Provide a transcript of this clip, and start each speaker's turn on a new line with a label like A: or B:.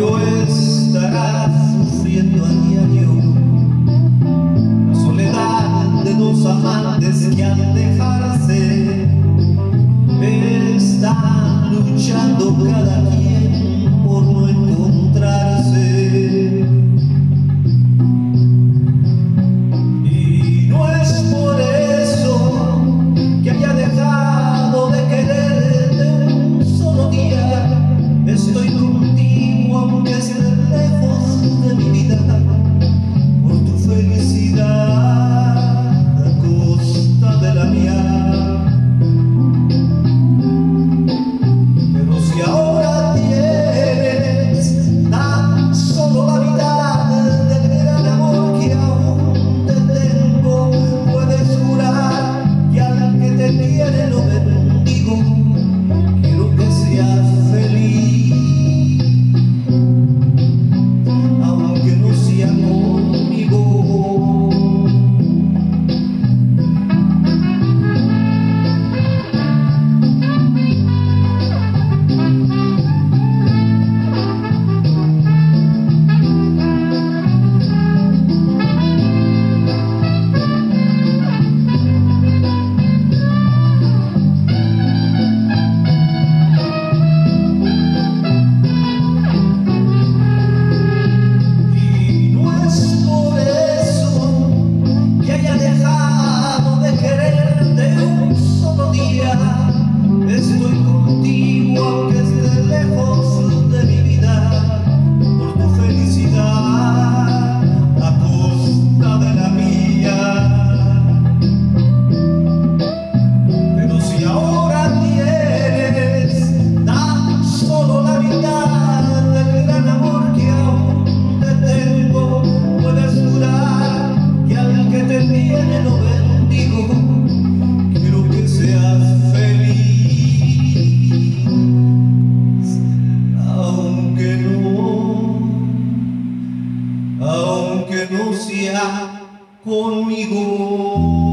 A: yo estará sufriendo a diario. Baila conmigo.